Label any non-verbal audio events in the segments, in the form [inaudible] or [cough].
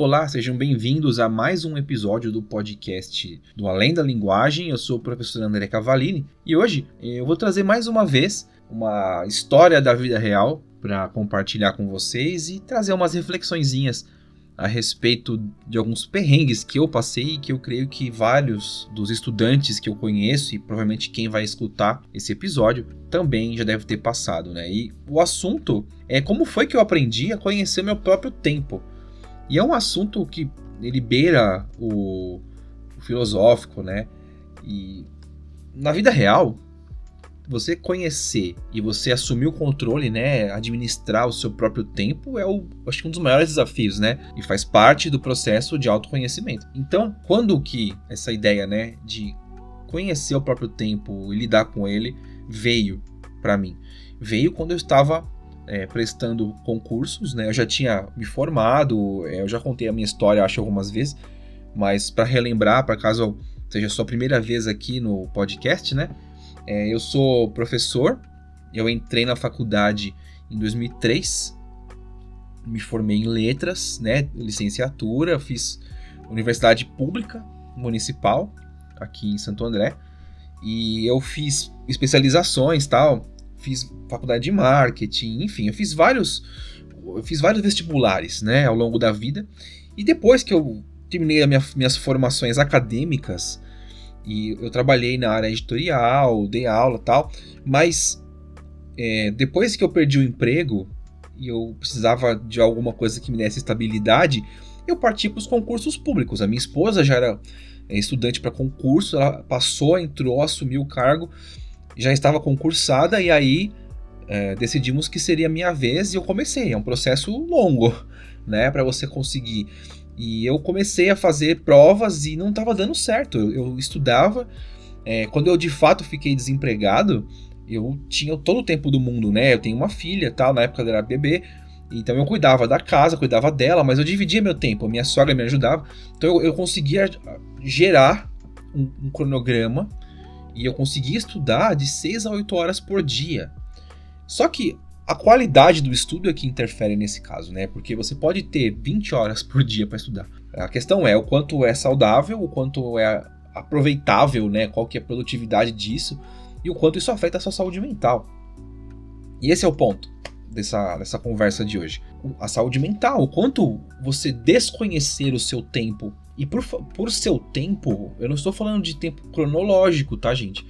Olá, sejam bem-vindos a mais um episódio do podcast do Além da Linguagem. Eu sou o professor André Cavalini e hoje eu vou trazer mais uma vez uma história da vida real para compartilhar com vocês e trazer umas reflexõezinhas a respeito de alguns perrengues que eu passei e que eu creio que vários dos estudantes que eu conheço e provavelmente quem vai escutar esse episódio também já deve ter passado, né? E o assunto é como foi que eu aprendi a conhecer meu próprio tempo. E é um assunto que ele beira o, o filosófico, né? E na vida real, você conhecer e você assumir o controle, né, administrar o seu próprio tempo é o, acho que um dos maiores desafios, né? E faz parte do processo de autoconhecimento. Então, quando que essa ideia, né, de conhecer o próprio tempo e lidar com ele veio para mim? Veio quando eu estava é, prestando concursos, né? Eu já tinha me formado, é, eu já contei a minha história, acho, algumas vezes, mas para relembrar, para caso seja a sua primeira vez aqui no podcast, né? É, eu sou professor, eu entrei na faculdade em 2003, me formei em letras, né? Licenciatura, fiz universidade pública municipal aqui em Santo André e eu fiz especializações tal fiz faculdade de marketing, enfim, eu fiz vários eu fiz vários vestibulares, né, ao longo da vida. E depois que eu terminei minha, minhas formações acadêmicas e eu trabalhei na área editorial, dei aula, tal, mas é, depois que eu perdi o emprego e eu precisava de alguma coisa que me desse estabilidade, eu parti para os concursos públicos. A minha esposa já era é, estudante para concurso, ela passou, entrou, assumiu o cargo já estava concursada e aí é, decidimos que seria minha vez e eu comecei. É um processo longo, [laughs] né, para você conseguir. E eu comecei a fazer provas e não estava dando certo. Eu, eu estudava. É, quando eu de fato fiquei desempregado, eu tinha todo o tempo do mundo, né? Eu tenho uma filha, tal. Na época ela era bebê. Então eu cuidava da casa, cuidava dela, mas eu dividia meu tempo. Minha sogra me ajudava. Então eu, eu conseguia gerar um, um cronograma e eu conseguia estudar de 6 a 8 horas por dia. Só que a qualidade do estudo é que interfere nesse caso, né? Porque você pode ter 20 horas por dia para estudar. A questão é o quanto é saudável, o quanto é aproveitável, né? Qual que é a produtividade disso e o quanto isso afeta a sua saúde mental. E esse é o ponto dessa, dessa conversa de hoje. A saúde mental, o quanto você desconhecer o seu tempo e por, por seu tempo, eu não estou falando de tempo cronológico, tá, gente?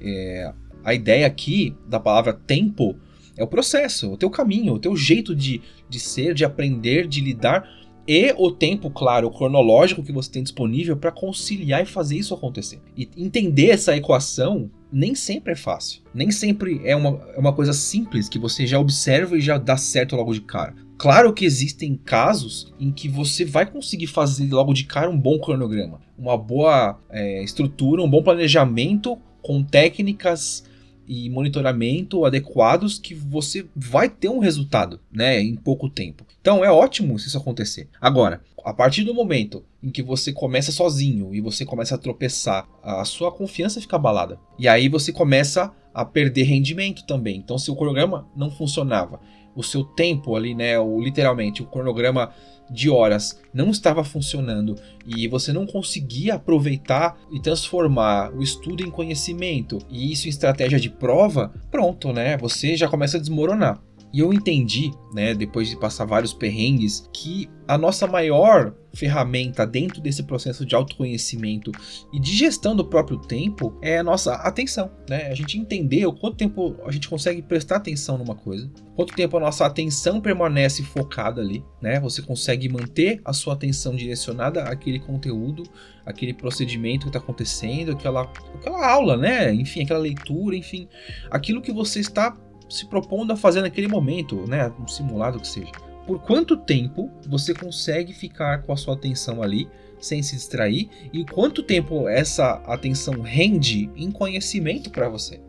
É, a ideia aqui da palavra tempo é o processo, o teu caminho, o teu jeito de, de ser, de aprender, de lidar e o tempo, claro, o cronológico que você tem disponível para conciliar e fazer isso acontecer. E entender essa equação nem sempre é fácil. Nem sempre é uma, é uma coisa simples que você já observa e já dá certo logo de cara. Claro que existem casos em que você vai conseguir fazer logo de cara um bom cronograma, uma boa é, estrutura, um bom planejamento com técnicas e monitoramento adequados que você vai ter um resultado, né, em pouco tempo. Então é ótimo se isso acontecer. Agora, a partir do momento em que você começa sozinho e você começa a tropeçar, a sua confiança fica abalada. E aí você começa a perder rendimento também. Então, se o cronograma não funcionava o seu tempo ali, né, o, literalmente o cronograma de horas não estava funcionando e você não conseguia aproveitar e transformar o estudo em conhecimento e isso em estratégia de prova, pronto, né? Você já começa a desmoronar. E eu entendi, né, depois de passar vários perrengues, que a nossa maior ferramenta dentro desse processo de autoconhecimento e de gestão do próprio tempo é a nossa atenção, né? A gente entender o quanto tempo a gente consegue prestar atenção numa coisa, quanto tempo a nossa atenção permanece focada ali, né? Você consegue manter a sua atenção direcionada àquele conteúdo, aquele procedimento que está acontecendo, aquela, aquela aula, né? Enfim, aquela leitura, enfim, aquilo que você está se propondo a fazer naquele momento, né? Um simulado que seja. Por quanto tempo você consegue ficar com a sua atenção ali sem se distrair e quanto tempo essa atenção rende em conhecimento para você?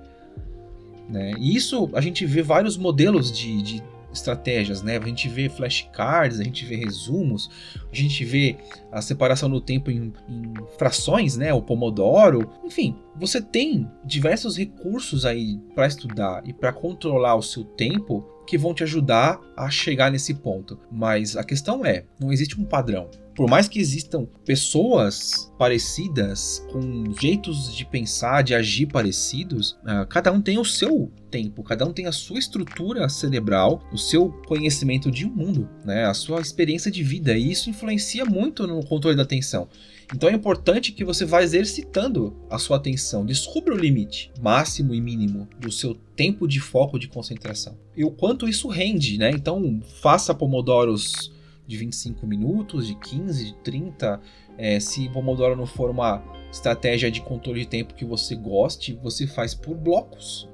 Né? E isso a gente vê vários modelos de, de estratégias, né? A gente vê flashcards, a gente vê resumos, a gente vê a separação do tempo em, em frações, né? O Pomodoro, enfim, você tem diversos recursos aí para estudar e para controlar o seu tempo que vão te ajudar a chegar nesse ponto. Mas a questão é, não existe um padrão. Por mais que existam pessoas parecidas, com jeitos de pensar, de agir parecidos, uh, cada um tem o seu tempo, cada um tem a sua estrutura cerebral, o seu conhecimento de um mundo, né? a sua experiência de vida, e isso influencia muito no controle da atenção. Então é importante que você vá exercitando a sua atenção. Descubra o limite máximo e mínimo do seu tempo de foco de concentração. E o quanto isso rende, né? Então faça pomodoros de 25 minutos, de 15, de 30. É, se Pomodoro não for uma estratégia de controle de tempo que você goste, você faz por blocos.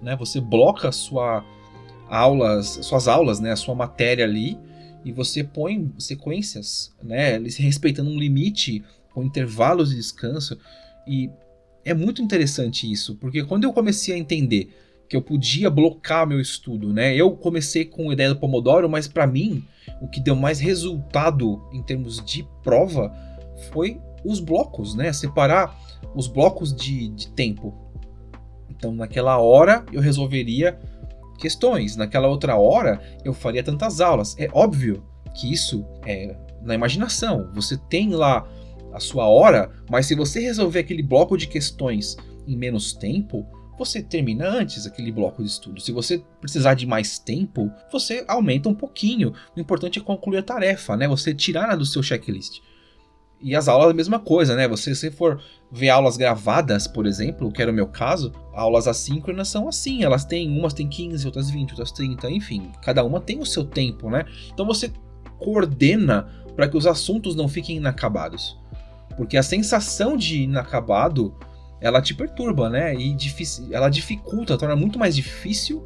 Né? Você bloca sua aulas, suas aulas, né? a sua matéria ali, e você põe sequências, né? respeitando um limite com intervalos de descanso. E é muito interessante isso, porque quando eu comecei a entender que eu podia blocar meu estudo, né? Eu comecei com a ideia do Pomodoro, mas para mim o que deu mais resultado em termos de prova foi os blocos, né? Separar os blocos de, de tempo. Então, naquela hora eu resolveria questões, naquela outra hora eu faria tantas aulas. É óbvio que isso é na imaginação. Você tem lá a sua hora, mas se você resolver aquele bloco de questões em menos tempo, você termina antes aquele bloco de estudo. Se você precisar de mais tempo, você aumenta um pouquinho. O importante é concluir a tarefa, né? Você tirar do seu checklist. E as aulas a mesma coisa, né? Você se for ver aulas gravadas, por exemplo, que era o meu caso, aulas assíncronas são assim, elas têm umas têm 15, outras 20, outras 30, enfim, cada uma tem o seu tempo, né? Então você coordena para que os assuntos não fiquem inacabados. Porque a sensação de inacabado ela te perturba, né? E ela dificulta, torna muito mais difícil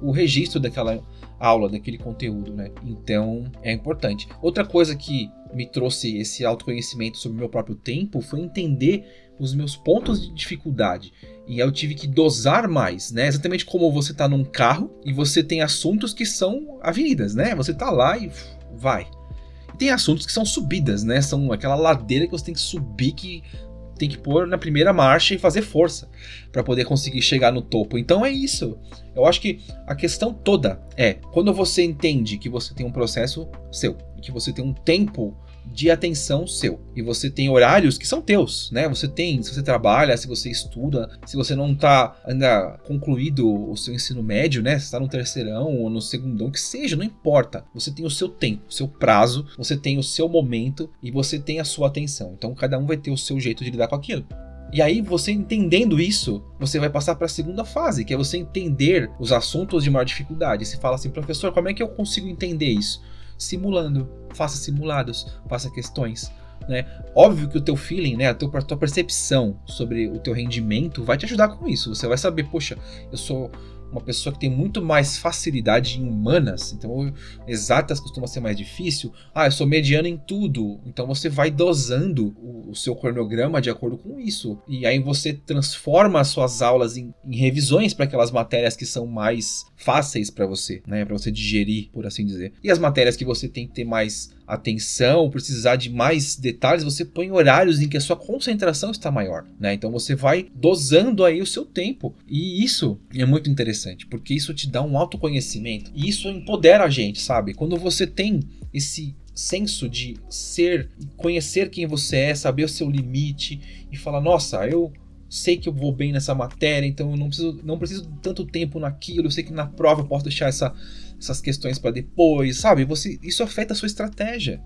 o registro daquela aula, daquele conteúdo, né? Então é importante. Outra coisa que me trouxe esse autoconhecimento sobre o meu próprio tempo foi entender os meus pontos de dificuldade. E eu tive que dosar mais, né? Exatamente como você tá num carro e você tem assuntos que são avenidas, né? Você tá lá e vai. Tem assuntos que são subidas, né? São aquela ladeira que você tem que subir que tem que pôr na primeira marcha e fazer força para poder conseguir chegar no topo. Então é isso. Eu acho que a questão toda é quando você entende que você tem um processo seu, que você tem um tempo de atenção seu. E você tem horários que são teus, né? Você tem, se você trabalha, se você estuda, se você não tá ainda concluído o seu ensino médio, né? Se está no terceirão ou no segundão, que seja, não importa. Você tem o seu tempo, o seu prazo, você tem o seu momento e você tem a sua atenção. Então cada um vai ter o seu jeito de lidar com aquilo. E aí, você entendendo isso, você vai passar para a segunda fase, que é você entender os assuntos de maior dificuldade. Você fala assim, professor, como é que eu consigo entender isso? Simulando. Faça simulados, faça questões. Né? Óbvio que o teu feeling, né, a, tua, a tua percepção sobre o teu rendimento vai te ajudar com isso. Você vai saber, poxa, eu sou uma pessoa que tem muito mais facilidade em humanas, então exatas costuma ser mais difícil. Ah, eu sou mediano em tudo, então você vai dosando o, o seu cronograma de acordo com isso. E aí você transforma as suas aulas em, em revisões para aquelas matérias que são mais fáceis para você, né, para você digerir, por assim dizer. E as matérias que você tem que ter mais atenção, precisar de mais detalhes, você põe horários em que a sua concentração está maior, né? Então você vai dosando aí o seu tempo. E isso é muito interessante, porque isso te dá um autoconhecimento e isso empodera a gente, sabe? Quando você tem esse senso de ser, conhecer quem você é, saber o seu limite e falar, nossa, eu sei que eu vou bem nessa matéria, então eu não preciso, não preciso tanto tempo naquilo, eu sei que na prova eu posso deixar essa essas questões para depois, sabe? Você, isso afeta a sua estratégia.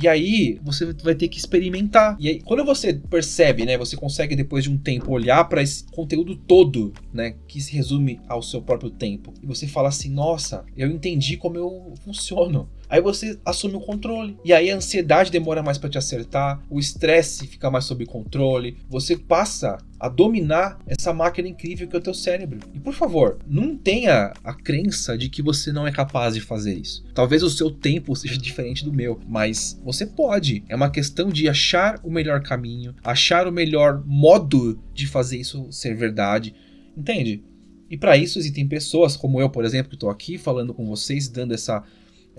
E aí você vai ter que experimentar. E aí, quando você percebe, né, você consegue depois de um tempo olhar para esse conteúdo todo, né, que se resume ao seu próprio tempo, e você fala assim: "Nossa, eu entendi como eu funciono". Aí você assume o controle. E aí a ansiedade demora mais para te acertar, o estresse fica mais sob controle, você passa a dominar essa máquina incrível que é o teu cérebro. E por favor, não tenha a crença de que você não é capaz de fazer isso. Talvez o seu tempo seja [laughs] diferente do meu, mas você pode. É uma questão de achar o melhor caminho, achar o melhor modo de fazer isso ser verdade. Entende? E para isso existem pessoas como eu, por exemplo, que estou aqui falando com vocês, dando essa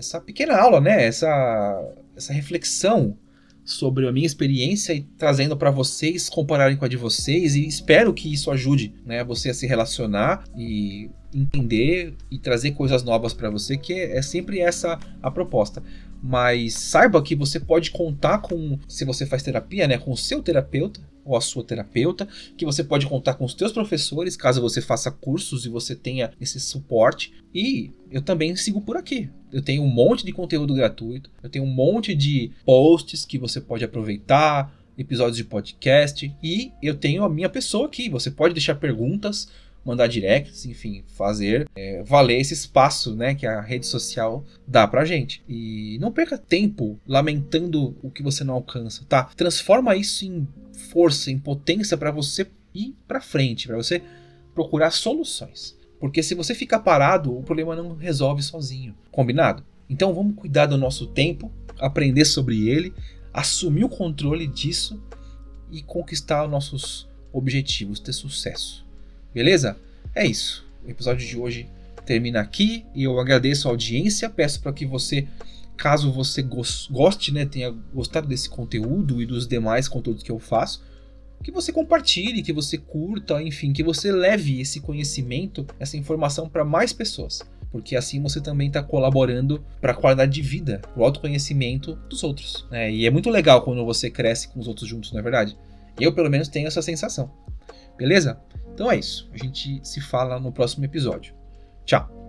essa pequena aula, né? Essa, essa reflexão sobre a minha experiência e trazendo para vocês compararem com a de vocês e espero que isso ajude, né, você a se relacionar e entender e trazer coisas novas para você, que é, é sempre essa a proposta. Mas saiba que você pode contar com, se você faz terapia, né, com o seu terapeuta ou a sua terapeuta, que você pode contar com os teus professores, caso você faça cursos e você tenha esse suporte. E eu também sigo por aqui. Eu tenho um monte de conteúdo gratuito, eu tenho um monte de posts que você pode aproveitar, episódios de podcast e eu tenho a minha pessoa aqui. Você pode deixar perguntas, mandar directs, enfim, fazer é, valer esse espaço, né, que a rede social dá pra gente. E não perca tempo lamentando o que você não alcança, tá? Transforma isso em força, em potência para você ir para frente, para você procurar soluções. Porque se você ficar parado, o problema não resolve sozinho. Combinado? Então vamos cuidar do nosso tempo, aprender sobre ele, assumir o controle disso e conquistar nossos objetivos, ter sucesso. Beleza? É isso. O episódio de hoje termina aqui e eu agradeço a audiência. Peço para que você, caso você goste, né, tenha gostado desse conteúdo e dos demais conteúdos que eu faço, que você compartilhe, que você curta, enfim, que você leve esse conhecimento, essa informação para mais pessoas. Porque assim você também está colaborando para a qualidade de vida, para o autoconhecimento dos outros. Né? E é muito legal quando você cresce com os outros juntos, não é verdade? Eu, pelo menos, tenho essa sensação. Beleza? Então é isso. A gente se fala no próximo episódio. Tchau!